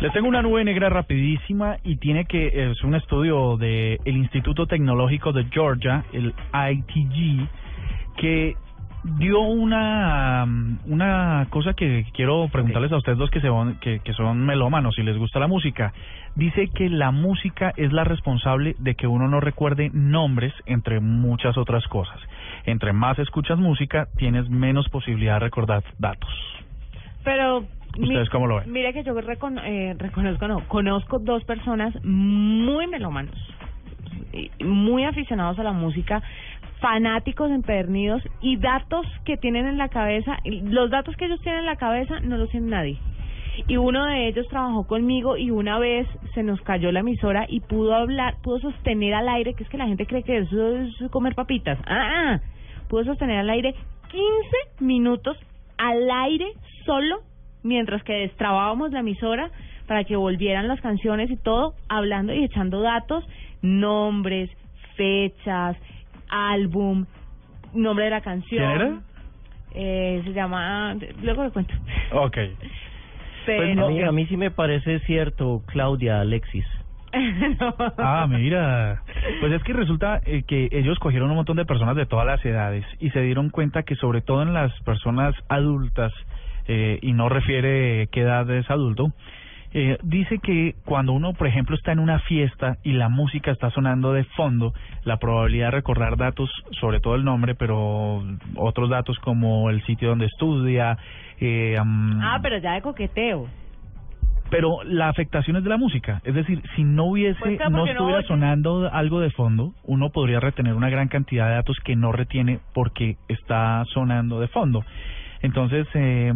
Les tengo una nube negra rapidísima y tiene que es un estudio de el Instituto Tecnológico de Georgia, el ITG, que dio una una cosa que quiero preguntarles a ustedes dos que se van, que, que son melómanos y les gusta la música. Dice que la música es la responsable de que uno no recuerde nombres entre muchas otras cosas. Entre más escuchas música, tienes menos posibilidad de recordar datos. Pero ¿Ustedes cómo lo ven? Mire que yo recono- eh, reconozco, no, conozco dos personas muy melómanos, muy aficionados a la música, fanáticos empedernidos y datos que tienen en la cabeza, los datos que ellos tienen en la cabeza no los tiene nadie. Y uno de ellos trabajó conmigo y una vez se nos cayó la emisora y pudo hablar, pudo sostener al aire, que es que la gente cree que eso es comer papitas. Ah, ah. pudo sostener al aire 15 minutos al aire solo mientras que destrabábamos la emisora para que volvieran las canciones y todo, hablando y echando datos, nombres, fechas, álbum, nombre de la canción. ¿Quién era? Eh, se llama, luego le cuento. Ok. Pero, Pues no, a, mí, a mí sí me parece cierto, Claudia, Alexis. No. Ah, mira. Pues es que resulta eh, que ellos cogieron un montón de personas de todas las edades y se dieron cuenta que sobre todo en las personas adultas, eh, y no refiere qué edad es adulto, eh, dice que cuando uno, por ejemplo, está en una fiesta y la música está sonando de fondo, la probabilidad de recordar datos, sobre todo el nombre, pero otros datos como el sitio donde estudia, eh, Ah, pero ya de coqueteo. pero la afectación es de la música. Es decir, si no hubiese, Pues no estuviera sonando algo de fondo, uno podría retener una gran cantidad de datos que no retiene porque está sonando de fondo. Entonces, eh,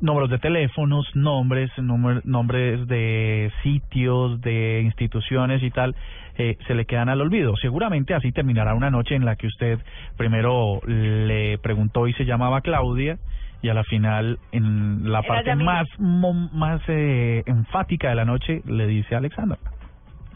números de teléfonos, nombres, nombres de sitios, de instituciones y tal, eh, se le quedan al olvido. Seguramente así terminará una noche en la que usted primero le preguntó y se llamaba Claudia y a la final, en la Era parte más más eh, enfática de la noche, le dice Alexandra.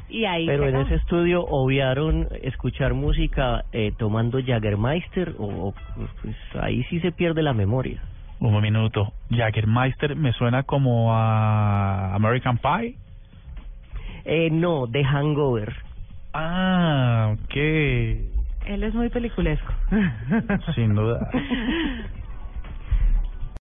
Y ahí Pero en ese estudio obviaron escuchar música eh, tomando Jaggermeister o, o, pues ahí sí se pierde la memoria. Un minuto. Jaggermeister me suena como a American Pie. Eh, no, de Hangover. Ah, ok. Él es muy peliculesco. Sin duda.